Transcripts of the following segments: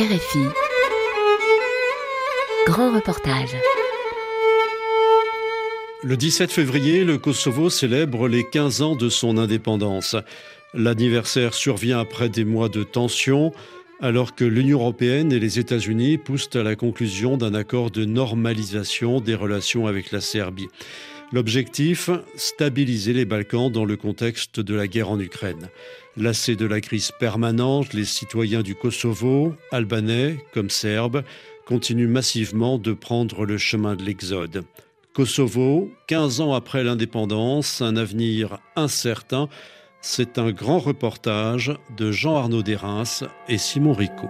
RFI. Grand reportage. Le 17 février, le Kosovo célèbre les 15 ans de son indépendance. L'anniversaire survient après des mois de tension, alors que l'Union européenne et les États-Unis poussent à la conclusion d'un accord de normalisation des relations avec la Serbie. L'objectif, stabiliser les Balkans dans le contexte de la guerre en Ukraine. Lassés de la crise permanente, les citoyens du Kosovo, albanais comme serbes, continuent massivement de prendre le chemin de l'exode. Kosovo, 15 ans après l'indépendance, un avenir incertain, c'est un grand reportage de Jean-Arnaud Derins et Simon Rico.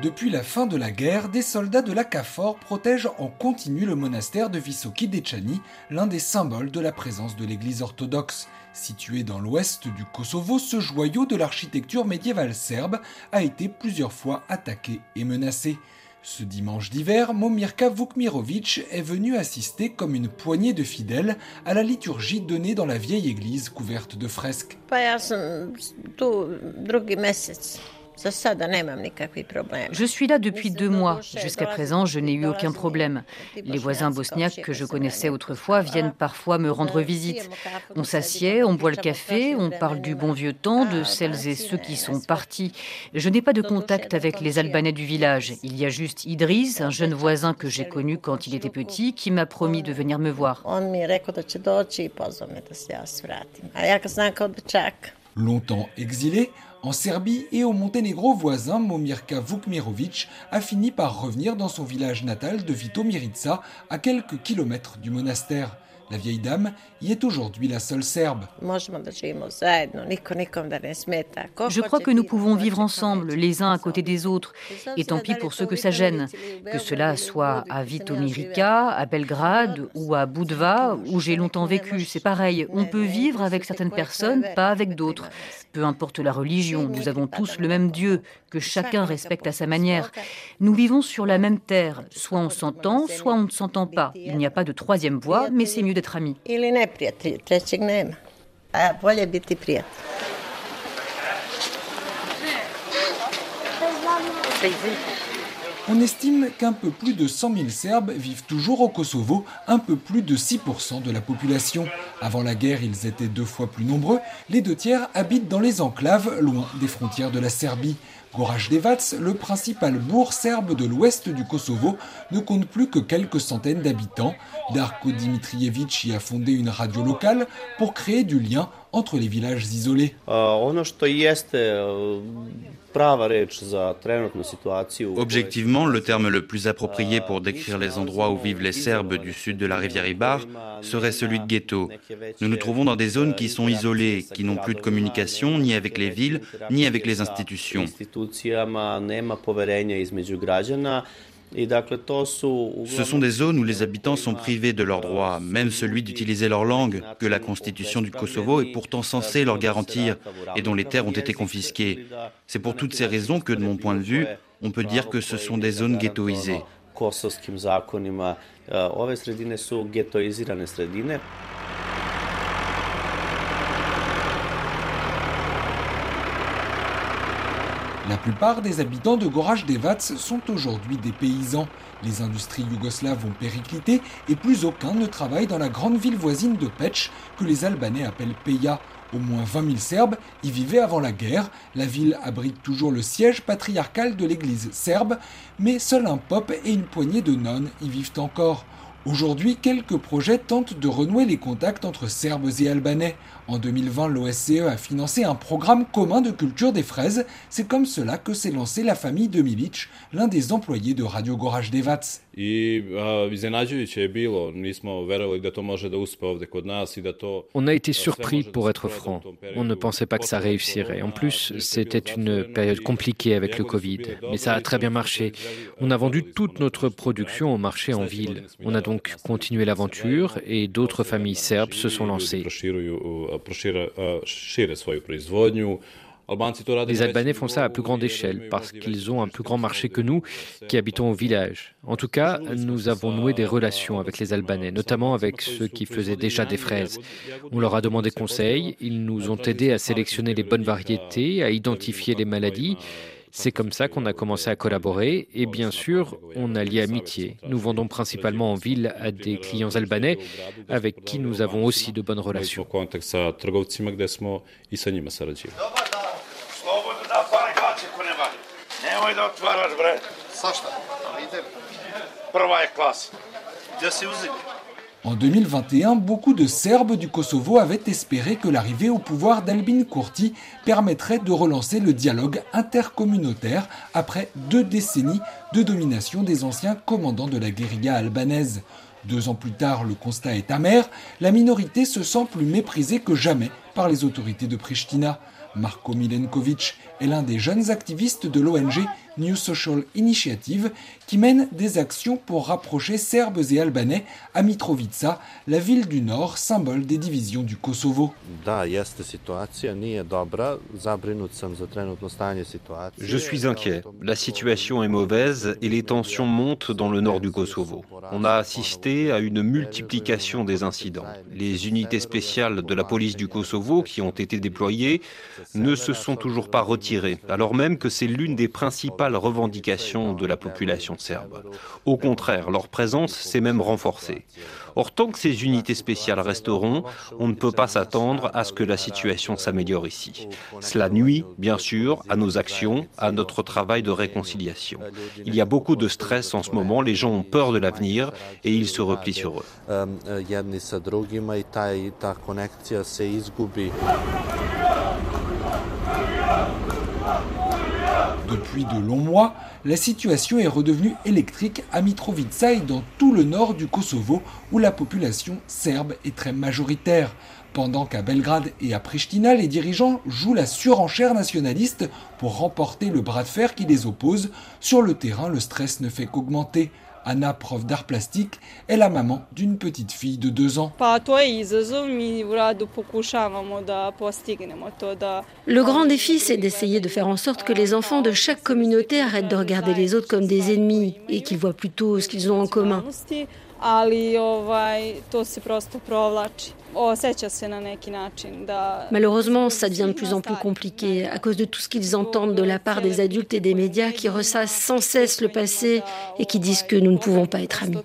Depuis la fin de la guerre, des soldats de la CAFOR protègent en continu le monastère de Visoki Dechani, l'un des symboles de la présence de l'Église orthodoxe. Situé dans l'ouest du Kosovo, ce joyau de l'architecture médiévale serbe a été plusieurs fois attaqué et menacé. Ce dimanche d'hiver, Momirka Vukmirovic est venu assister comme une poignée de fidèles à la liturgie donnée dans la vieille église couverte de fresques. Je suis là depuis deux mois. Jusqu'à présent, je n'ai eu aucun problème. Les voisins bosniaques que je connaissais autrefois viennent parfois me rendre visite. On s'assied, on boit le café, on parle du bon vieux temps, de celles et ceux qui sont partis. Je n'ai pas de contact avec les Albanais du village. Il y a juste Idris, un jeune voisin que j'ai connu quand il était petit, qui m'a promis de venir me voir. Longtemps exilé, en Serbie et au Monténégro voisin, Momirka Vukmirovic a fini par revenir dans son village natal de Vitomirica, à quelques kilomètres du monastère. La vieille dame y est aujourd'hui la seule serbe. Je crois que nous pouvons vivre ensemble, les uns à côté des autres, et tant pis pour ceux que ça gêne. Que cela soit à Vitomirica, à Belgrade ou à Budva, où j'ai longtemps vécu, c'est pareil. On peut vivre avec certaines personnes, pas avec d'autres. Peu importe la religion, nous avons tous le même Dieu, que chacun respecte à sa manière. Nous vivons sur la même terre, soit on s'entend, soit on ne s'entend pas. Il n'y a pas de troisième voie, mais c'est mieux d'être amis. On estime qu'un peu plus de 100 000 Serbes vivent toujours au Kosovo, un peu plus de 6% de la population. Avant la guerre, ils étaient deux fois plus nombreux. Les deux tiers habitent dans les enclaves, loin des frontières de la Serbie. Goraždevac, le principal bourg serbe de l'ouest du Kosovo, ne compte plus que quelques centaines d'habitants. Darko Dimitrijevic y a fondé une radio locale pour créer du lien entre les villages isolés. Objectivement, le terme le plus approprié pour décrire les endroits où vivent les Serbes du sud de la rivière Ibar serait celui de ghetto. Nous nous trouvons dans des zones qui sont isolées, qui n'ont plus de communication ni avec les villes, ni avec les institutions. Ce sont des zones où les habitants sont privés de leurs droits, même celui d'utiliser leur langue, que la constitution du Kosovo est pourtant censée leur garantir et dont les terres ont été confisquées. C'est pour toutes ces raisons que, de mon point de vue, on peut dire que ce sont des zones ghettoisées. La plupart des habitants de Goraždevac sont aujourd'hui des paysans. Les industries yougoslaves ont périclité et plus aucun ne travaille dans la grande ville voisine de Peć que les Albanais appellent Peja. Au moins 20 000 Serbes y vivaient avant la guerre. La ville abrite toujours le siège patriarcal de l'église serbe, mais seul un pop et une poignée de nonnes y vivent encore. Aujourd'hui, quelques projets tentent de renouer les contacts entre Serbes et Albanais. En 2020, l'OSCE a financé un programme commun de culture des fraises. C'est comme cela que s'est lancée la famille de Milic, l'un des employés de Radio Gorage Devac. On a été surpris pour être franc. On ne pensait pas que ça réussirait. En plus, c'était une période compliquée avec le Covid, mais ça a très bien marché. On a vendu toute notre production au marché en ville. On a donc continué l'aventure et d'autres familles serbes se sont lancées. Les Albanais font ça à plus grande échelle parce qu'ils ont un plus grand marché que nous qui habitons au village. En tout cas, nous avons noué des relations avec les Albanais, notamment avec ceux qui faisaient déjà des fraises. On leur a demandé conseil, ils nous ont aidés à sélectionner les bonnes variétés, à identifier les maladies. C'est comme ça qu'on a commencé à collaborer et bien sûr, on a lié amitié. Nous vendons principalement en ville à des clients albanais avec qui nous avons aussi de bonnes relations. En 2021, beaucoup de Serbes du Kosovo avaient espéré que l'arrivée au pouvoir d'Albin Kurti permettrait de relancer le dialogue intercommunautaire après deux décennies de domination des anciens commandants de la guérilla albanaise. Deux ans plus tard, le constat est amer, la minorité se sent plus méprisée que jamais par les autorités de Pristina. Marko Milenkovic est l'un des jeunes activistes de l'ONG New Social Initiative qui mène des actions pour rapprocher Serbes et Albanais à Mitrovica, la ville du Nord, symbole des divisions du Kosovo. Je suis inquiet. La situation est mauvaise et les tensions montent dans le nord du Kosovo. On a assisté à une multiplication des incidents. Les unités spéciales de la police du Kosovo qui ont été déployées ne se sont toujours pas retirées, alors même que c'est l'une des principales revendications de la population serbe. Au contraire, leur présence s'est même renforcée. Or, tant que ces unités spéciales resteront, on ne peut pas s'attendre à ce que la situation s'améliore ici. Cela nuit, bien sûr, à nos actions, à notre travail de réconciliation. Il y a beaucoup de stress en ce moment, les gens ont peur de l'avenir et ils se replient sur eux. Depuis de longs mois, la situation est redevenue électrique à Mitrovica et dans tout le nord du Kosovo où la population serbe est très majoritaire. Pendant qu'à Belgrade et à Pristina, les dirigeants jouent la surenchère nationaliste pour remporter le bras de fer qui les oppose, sur le terrain, le stress ne fait qu'augmenter. Anna, prof d'art plastique, est la maman d'une petite fille de deux ans. Le grand défi, c'est d'essayer de faire en sorte que les enfants de chaque communauté arrêtent de regarder les autres comme des ennemis et qu'ils voient plutôt ce qu'ils ont en commun. Malheureusement, ça devient de plus en plus compliqué à cause de tout ce qu'ils entendent de la part des adultes et des médias qui ressassent sans cesse le passé et qui disent que nous ne pouvons pas être amis.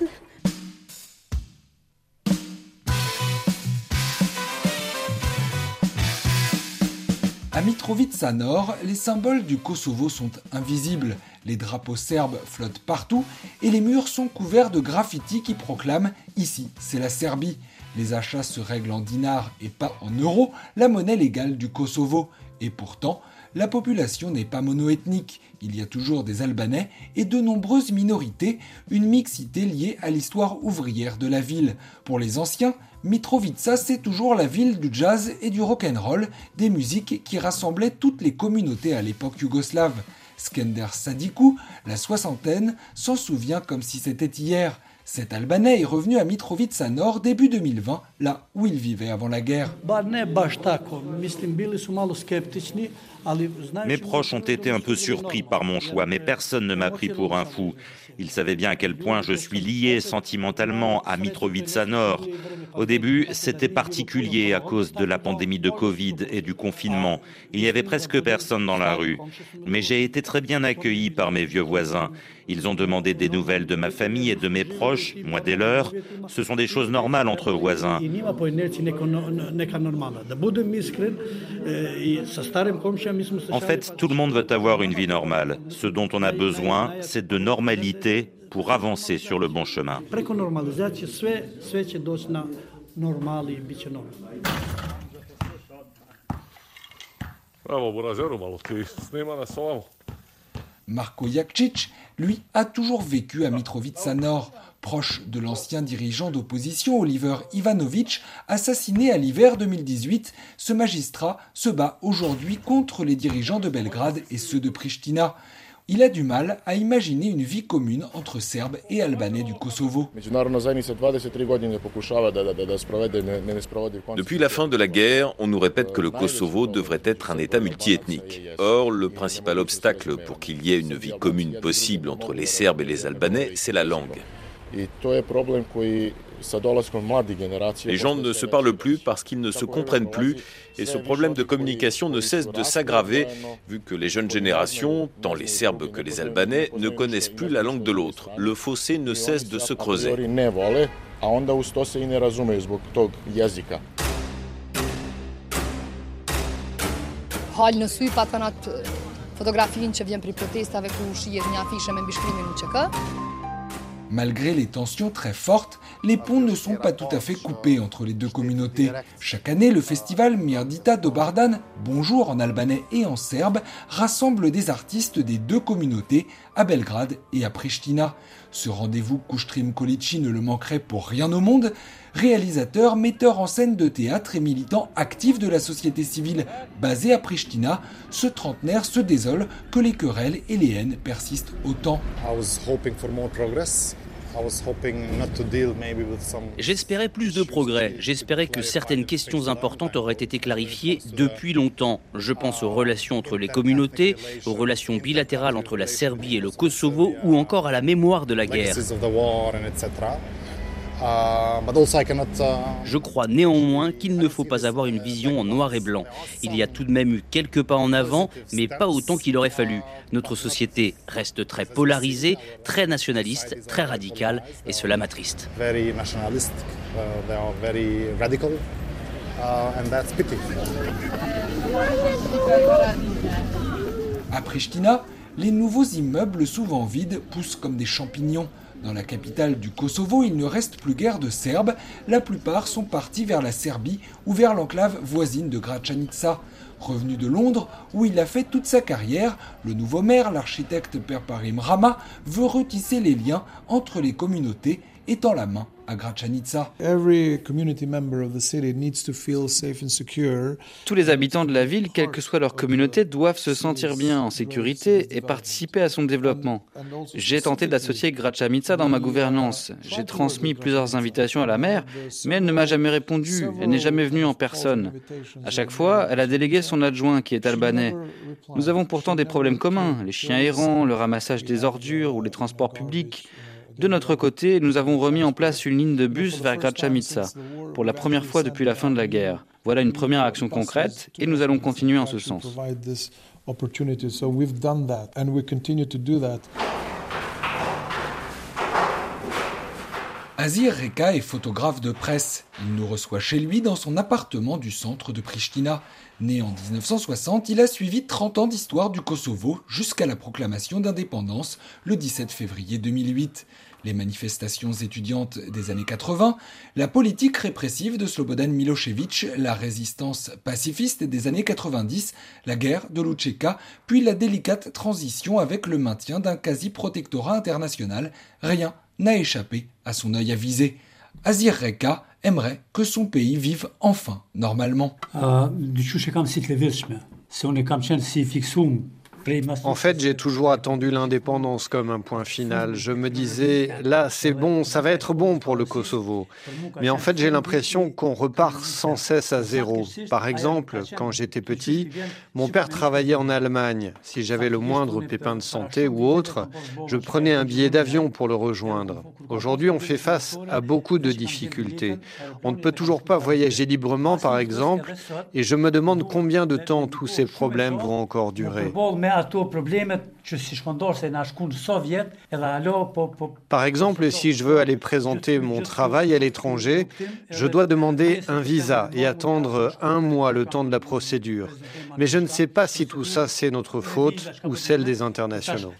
À Mitrovica Nord, les symboles du Kosovo sont invisibles. Les drapeaux serbes flottent partout et les murs sont couverts de graffitis qui proclament Ici, c'est la Serbie. Les achats se règlent en dinars et pas en euros, la monnaie légale du Kosovo. Et pourtant, la population n'est pas monoethnique. Il y a toujours des Albanais et de nombreuses minorités, une mixité liée à l'histoire ouvrière de la ville. Pour les anciens, Mitrovica, c'est toujours la ville du jazz et du rock'n'roll, des musiques qui rassemblaient toutes les communautés à l'époque yougoslave. Skender Sadiku, la soixantaine, s'en souvient comme si c'était hier. Cet Albanais est revenu à Mitrovica Nord début 2020, là où il vivait avant la guerre. Mes proches ont été un peu surpris par mon choix, mais personne ne m'a pris pour un fou. Ils savaient bien à quel point je suis lié sentimentalement à Mitrovica Nord. Au début, c'était particulier à cause de la pandémie de Covid et du confinement. Il y avait presque personne dans la rue. Mais j'ai été très bien accueilli par mes vieux voisins. Ils ont demandé des nouvelles de ma famille et de mes proches, moi des leurs. Ce sont des choses normales entre voisins. En fait, tout le monde veut avoir une vie normale. Ce dont on a besoin, c'est de normalité pour avancer sur le bon chemin. Marko Jakcic, lui, a toujours vécu à Mitrovica Nord, proche de l'ancien dirigeant d'opposition Oliver Ivanovic, assassiné à l'hiver 2018. Ce magistrat se bat aujourd'hui contre les dirigeants de Belgrade et ceux de Pristina. Il a du mal à imaginer une vie commune entre Serbes et Albanais du Kosovo. Depuis la fin de la guerre, on nous répète que le Kosovo devrait être un État multiethnique. Or, le principal obstacle pour qu'il y ait une vie commune possible entre les Serbes et les Albanais, c'est la langue. Les gens ne se parlent plus parce qu'ils ne se comprennent plus et ce problème de communication ne cesse de s'aggraver vu que les jeunes générations, tant les Serbes que les Albanais, ne connaissent plus la langue de l'autre. Le fossé ne cesse de se creuser. Malgré les tensions très fortes, les ponts ne sont pas tout à fait coupés entre les deux communautés. Chaque année, le festival Mirdita Dobardan, Bonjour en albanais et en serbe, rassemble des artistes des deux communautés à Belgrade et à Pristina. Ce rendez-vous Kustrim Kolici ne le manquerait pour rien au monde. Réalisateur, metteur en scène de théâtre et militant actif de la société civile basé à Pristina, ce trentenaire se désole que les querelles et les haines persistent autant. J'espérais plus de progrès. J'espérais que certaines questions importantes auraient été clarifiées depuis longtemps. Je pense aux relations entre les communautés, aux relations bilatérales entre la Serbie et le Kosovo ou encore à la mémoire de la guerre. Uh, uh, Je crois néanmoins qu'il ne faut pas avoir une vision en noir et blanc. Il y a tout de même eu quelques pas en avant, mais pas autant qu'il aurait fallu. Notre société reste très polarisée, très nationaliste, très radicale, et cela m'attriste. À Pristina, les nouveaux immeubles souvent vides poussent comme des champignons. Dans la capitale du Kosovo, il ne reste plus guère de Serbes. La plupart sont partis vers la Serbie ou vers l'enclave voisine de Gračanica. Revenu de Londres, où il a fait toute sa carrière, le nouveau maire, l'architecte Perparim Rama, veut retisser les liens entre les communautés, étant la main à Tous les habitants de la ville, quelle que soit leur communauté, doivent se sentir bien, en sécurité et participer à son développement. J'ai tenté d'associer Gracha dans ma gouvernance. J'ai transmis plusieurs invitations à la maire, mais elle ne m'a jamais répondu. Elle n'est jamais venue en personne. À chaque fois, elle a délégué son adjoint qui est albanais. Nous avons pourtant des problèmes communs, les chiens errants, le ramassage des ordures ou les transports publics. De notre côté, nous avons remis en place une ligne de bus vers Gračanica pour la première fois depuis la fin de la guerre. Voilà une première action concrète et nous allons continuer en ce sens. Azir Reka est photographe de presse. Il nous reçoit chez lui dans son appartement du centre de Pristina. Né en 1960, il a suivi 30 ans d'histoire du Kosovo jusqu'à la proclamation d'indépendance le 17 février 2008 les manifestations étudiantes des années 80, la politique répressive de Slobodan Milosevic, la résistance pacifiste des années 90, la guerre de l'Utcheka, puis la délicate transition avec le maintien d'un quasi-protectorat international, rien n'a échappé à son œil avisé. Azir Reka aimerait que son pays vive enfin normalement. Euh, en fait, j'ai toujours attendu l'indépendance comme un point final. Je me disais, là, c'est bon, ça va être bon pour le Kosovo. Mais en fait, j'ai l'impression qu'on repart sans cesse à zéro. Par exemple, quand j'étais petit, mon père travaillait en Allemagne. Si j'avais le moindre pépin de santé ou autre, je prenais un billet d'avion pour le rejoindre. Aujourd'hui, on fait face à beaucoup de difficultés. On ne peut toujours pas voyager librement, par exemple, et je me demande combien de temps tous ces problèmes vont encore durer. Par exemple, si je veux aller présenter mon travail à l'étranger, je dois demander un visa et attendre un mois le temps de la procédure. Mais je ne sais pas si tout ça c'est notre faute ou celle des internationaux.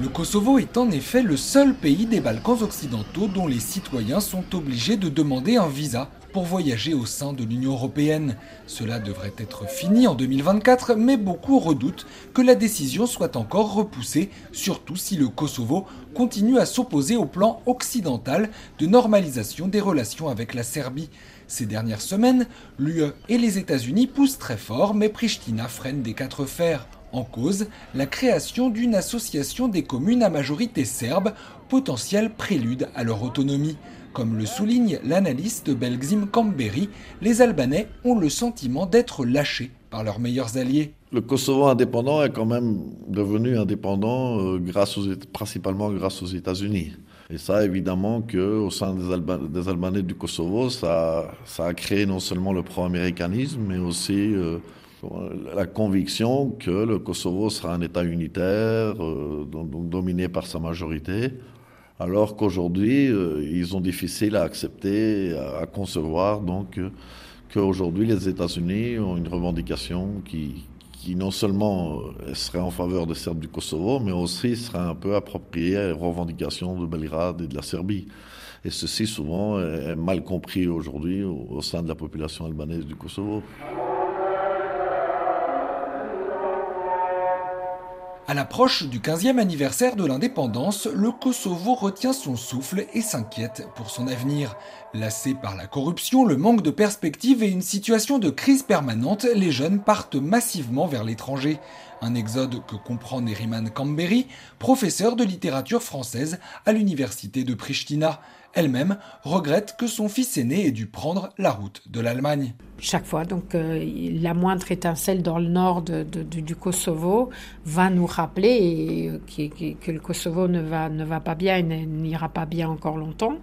Le Kosovo est en effet le seul pays des Balkans occidentaux dont les citoyens sont obligés de demander un visa pour voyager au sein de l'Union européenne. Cela devrait être fini en 2024, mais beaucoup redoutent que la décision soit encore repoussée, surtout si le Kosovo continue à s'opposer au plan occidental de normalisation des relations avec la Serbie. Ces dernières semaines, l'UE et les États-Unis poussent très fort, mais Pristina freine des quatre fers. En cause, la création d'une association des communes à majorité serbe, potentiel prélude à leur autonomie. Comme le souligne l'analyste Belgzim Kamberi, les Albanais ont le sentiment d'être lâchés par leurs meilleurs alliés. Le Kosovo indépendant est quand même devenu indépendant euh, grâce principalement grâce aux États-Unis. Et ça, évidemment, qu'au sein des, Albanais du Kosovo, ça, a créé non seulement le pro-américanisme, mais aussi euh, la conviction que le Kosovo sera un État unitaire, euh, dominé par sa majorité, alors qu'aujourd'hui, euh, ils ont difficile à accepter, à, concevoir, donc, qu'aujourd'hui, les États-Unis ont une revendication qui, qui non seulement euh, serait en faveur des Serbes du Kosovo, mais aussi serait un peu approprié aux revendications de Belgrade et de la Serbie. Et ceci, souvent, est mal compris aujourd'hui au sein de la population albanaise du Kosovo. À l'approche du 15e anniversaire de l'indépendance, le Kosovo retient son souffle et s'inquiète pour son avenir. Lassés par la corruption, le manque de perspective et une situation de crise permanente, les jeunes partent massivement vers l'étranger. Un exode que comprend Neriman Kamberi, professeur de littérature française à l'université de Pristina. Elle-même regrette que son fils aîné ait dû prendre la route de l'Allemagne chaque fois. Donc euh, la moindre étincelle dans le nord du Kosovo va nous rappeler que, le Kosovo ne va, pas bien et n'ira pas bien encore longtemps.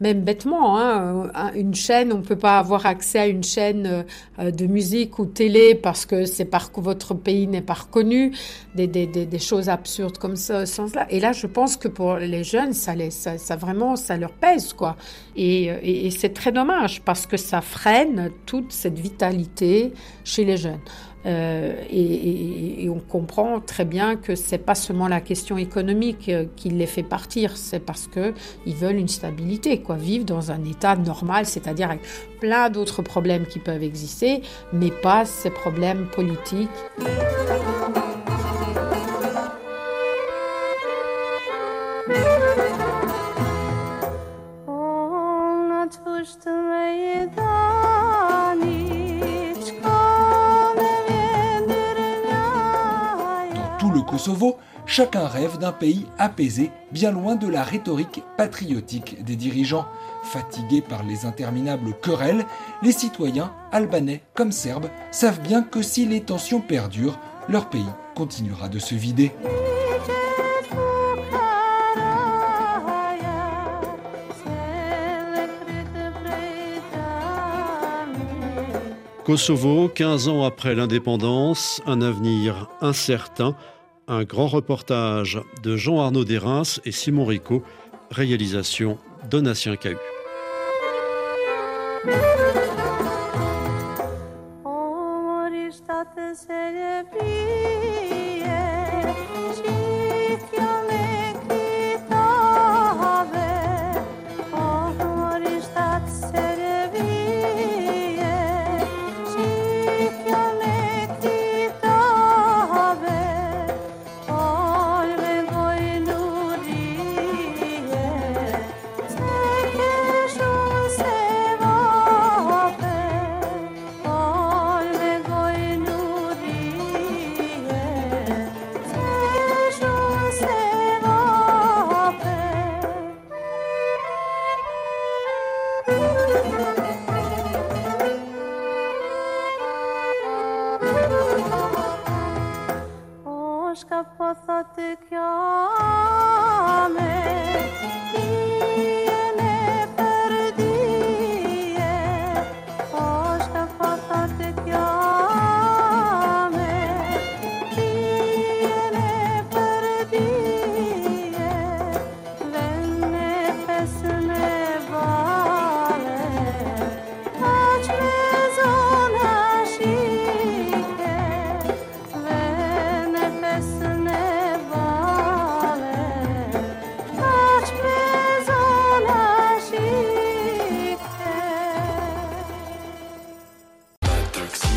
Même bêtement, hein, une chaîne, on ne peut pas avoir accès à une chaîne euh, de musique ou télé parce que c'est par votre pays n'est pas reconnu, des, choses absurdes comme ça, sens-là. Et là, je pense que pour les jeunes, ça, les, ça, ça vraiment, ça leur quoi. Et, et, et c'est très dommage parce que ça freine toute cette vitalité chez les jeunes. Euh, et, on comprend très bien que c'est pas seulement la question économique euh, qui les fait partir, c'est parce que ils veulent une stabilité, quoi, vivre dans un état normal, c'est-à-dire avec plein d'autres problèmes qui peuvent exister, mais pas ces problèmes politiques. Kosovo, chacun rêve d'un pays apaisé, bien loin de la rhétorique patriotique des dirigeants. Fatigués par les interminables querelles, les citoyens, albanais comme serbes, savent bien que si les tensions perdurent, leur pays continuera de se vider. Kosovo, 15 ans après l'indépendance, un avenir incertain un grand reportage de Jean-Arnaud Desrins et Simon Rico, réalisation Donatien Cahu.